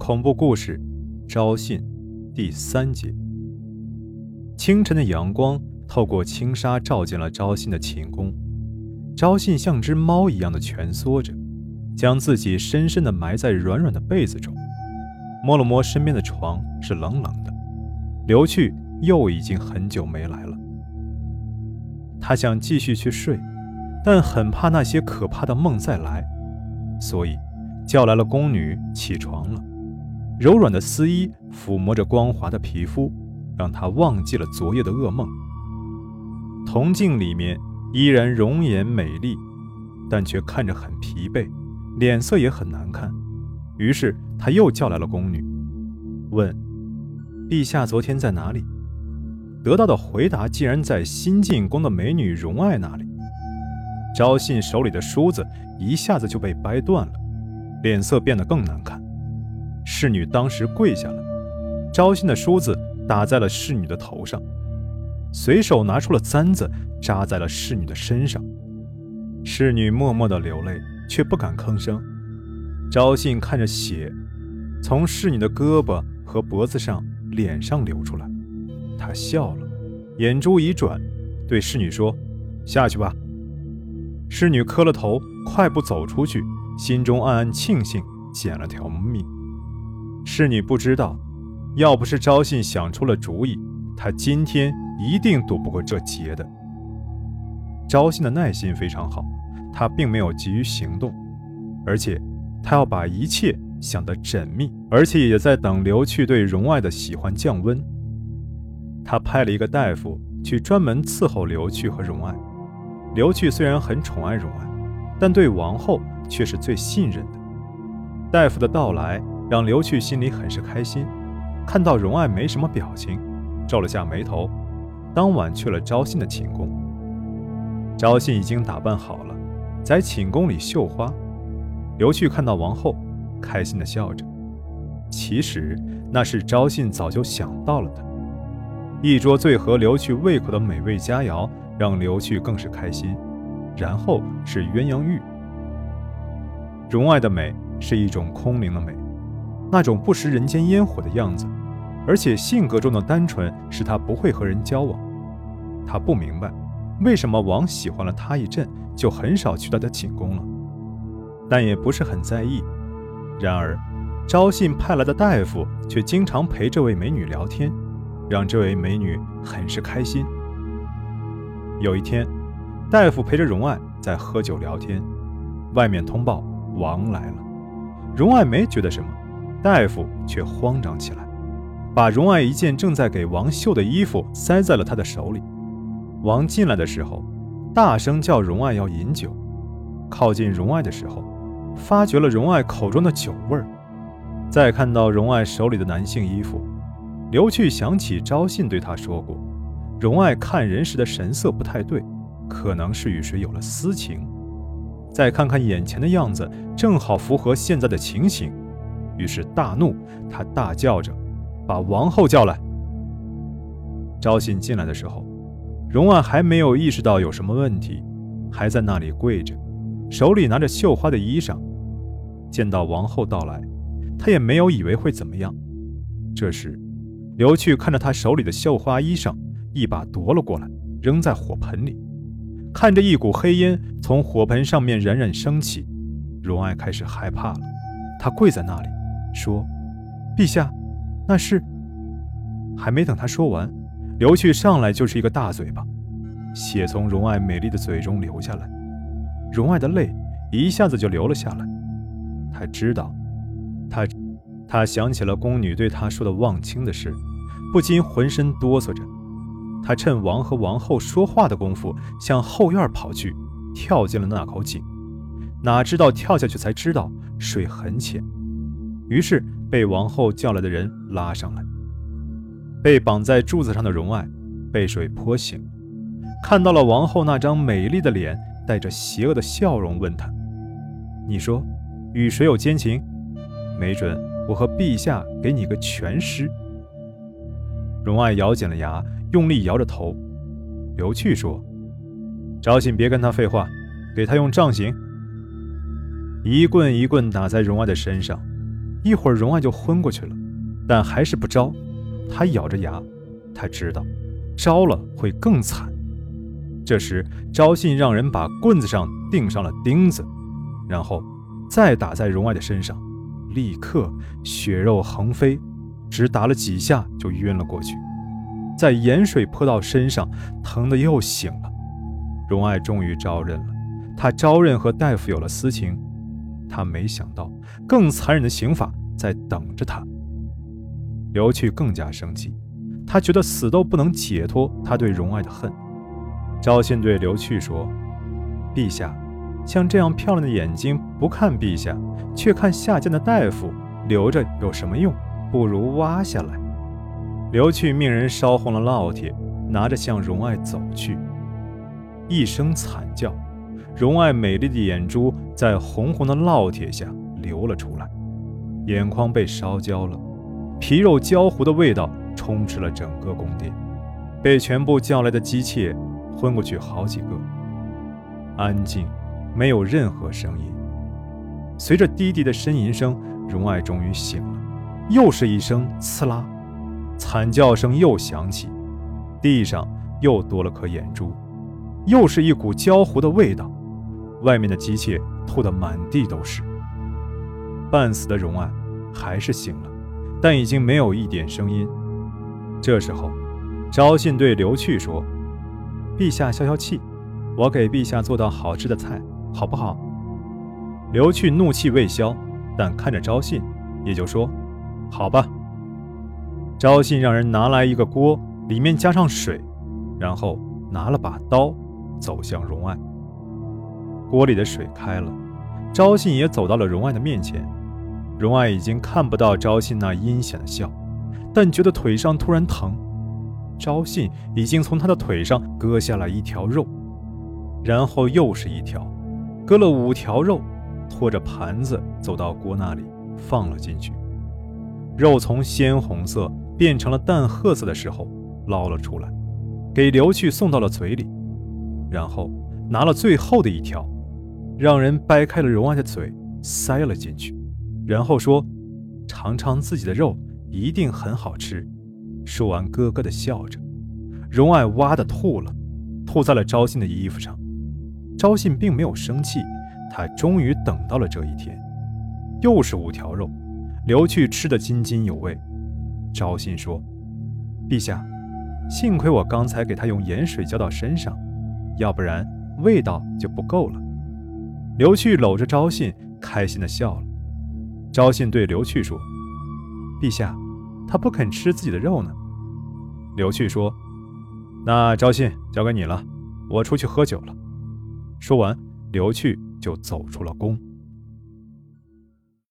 恐怖故事，招信，第三节。清晨的阳光透过轻纱照进了招信的寝宫，招信像只猫一样的蜷缩着，将自己深深的埋在软软的被子中，摸了摸身边的床，是冷冷的。刘去又已经很久没来了，他想继续去睡，但很怕那些可怕的梦再来，所以。叫来了宫女，起床了。柔软的丝衣抚摸着光滑的皮肤，让他忘记了昨夜的噩梦。铜镜里面依然容颜美丽，但却看着很疲惫，脸色也很难看。于是他又叫来了宫女，问：“陛下昨天在哪里？”得到的回答竟然在新进宫的美女荣爱那里。昭信手里的梳子一下子就被掰断了。脸色变得更难看，侍女当时跪下了，招信的梳子打在了侍女的头上，随手拿出了簪子扎在了侍女的身上，侍女默默的流泪，却不敢吭声。招信看着血从侍女的胳膊和脖子上、脸上流出来，他笑了，眼珠一转，对侍女说：“下去吧。”侍女磕了头，快步走出去。心中暗暗庆幸捡了条命。侍女不知道，要不是昭信想出了主意，他今天一定躲不过这劫的。昭信的耐心非常好，他并没有急于行动，而且他要把一切想得缜密，而且也在等刘去对荣爱的喜欢降温。他派了一个大夫去专门伺候刘去和荣爱。刘去虽然很宠爱荣爱，但对王后。却是最信任的。大夫的到来让刘去心里很是开心，看到荣爱没什么表情，皱了下眉头。当晚去了昭信的寝宫，昭信已经打扮好了，在寝宫里绣花。刘去看到王后，开心的笑着。其实那是昭信早就想到了的。一桌最合刘去胃口的美味佳肴，让刘去更是开心。然后是鸳鸯浴。荣爱的美是一种空灵的美，那种不食人间烟火的样子，而且性格中的单纯使他不会和人交往。他不明白为什么王喜欢了他一阵就很少去他的寝宫了，但也不是很在意。然而，昭信派来的大夫却经常陪这位美女聊天，让这位美女很是开心。有一天，大夫陪着荣爱在喝酒聊天，外面通报。王来了，荣爱没觉得什么，大夫却慌张起来，把荣爱一件正在给王绣的衣服塞在了他的手里。王进来的时候，大声叫荣爱要饮酒。靠近荣爱的时候，发觉了荣爱口中的酒味儿。再看到荣爱手里的男性衣服，刘去想起昭信对他说过，荣爱看人时的神色不太对，可能是与谁有了私情。再看看眼前的样子，正好符合现在的情形，于是大怒，他大叫着：“把王后叫来！”昭信进来的时候，荣爱还没有意识到有什么问题，还在那里跪着，手里拿着绣花的衣裳。见到王后到来，他也没有以为会怎么样。这时，刘去看着他手里的绣花衣裳，一把夺了过来，扔在火盆里。看着一股黑烟从火盆上面冉冉升起，荣爱开始害怕了。她跪在那里，说：“陛下，那是……”还没等他说完，刘旭上来就是一个大嘴巴，血从荣爱美丽的嘴中流下来，荣爱的泪一下子就流了下来。他知道，他，他想起了宫女对他说的忘情的事，不禁浑身哆嗦着。他趁王和王后说话的功夫，向后院跑去，跳进了那口井。哪知道跳下去才知道水很浅，于是被王后叫来的人拉上来。被绑在柱子上的荣爱被水泼醒，看到了王后那张美丽的脸，带着邪恶的笑容，问他：“你说与谁有奸情？没准我和陛下给你个全尸。”荣爱咬紧了牙。用力摇着头，刘去说：“昭信，别跟他废话，给他用杖刑。”一棍一棍打在荣爱的身上，一会儿荣爱就昏过去了，但还是不招。他咬着牙，他知道招了会更惨。这时，昭信让人把棍子上钉上了钉子，然后再打在荣爱的身上，立刻血肉横飞，只打了几下就晕了过去。在盐水泼到身上，疼得又醒了。荣爱终于招认了，他招认和大夫有了私情。他没想到更残忍的刑法在等着他。刘去更加生气，他觉得死都不能解脱他对荣爱的恨。赵信对刘去说：“陛下，像这样漂亮的眼睛不看陛下，却看下贱的大夫，留着有什么用？不如挖下来。”刘去命人烧红了烙铁，拿着向荣爱走去。一声惨叫，荣爱美丽的眼珠在红红的烙铁下流了出来，眼眶被烧焦了，皮肉焦糊的味道充斥了整个宫殿，被全部叫来的姬妾。昏过去好几个，安静，没有任何声音。随着低低的呻吟声，荣爱终于醒了。又是一声“刺啦”，惨叫声又响起，地上又多了颗眼珠，又是一股焦糊的味道。外面的姬妾吐得满地都是。半死的荣爱还是醒了，但已经没有一点声音。这时候，昭信对刘去说。陛下消消气，我给陛下做道好吃的菜，好不好？刘去怒气未消，但看着昭信，也就说：“好吧。”昭信让人拿来一个锅，里面加上水，然后拿了把刀，走向荣爱。锅里的水开了，昭信也走到了荣爱的面前。荣爱已经看不到昭信那阴险的笑，但觉得腿上突然疼。昭信已经从他的腿上割下了一条肉，然后又是一条，割了五条肉，拖着盘子走到锅那里放了进去。肉从鲜红色变成了淡褐色的时候，捞了出来，给刘去送到了嘴里，然后拿了最后的一条，让人掰开了荣爱的嘴塞了进去，然后说：“尝尝自己的肉，一定很好吃。”说完，咯咯的笑着。荣爱哇的吐了，吐在了昭信的衣服上。昭信并没有生气，他终于等到了这一天。又是五条肉，刘去吃得津津有味。昭信说：“陛下，幸亏我刚才给他用盐水浇到身上，要不然味道就不够了。”刘去搂着昭信，开心的笑了。昭信对刘去说：“陛下。”他不肯吃自己的肉呢。刘去说：“那昭信交给你了，我出去喝酒了。”说完，刘去就走出了宫。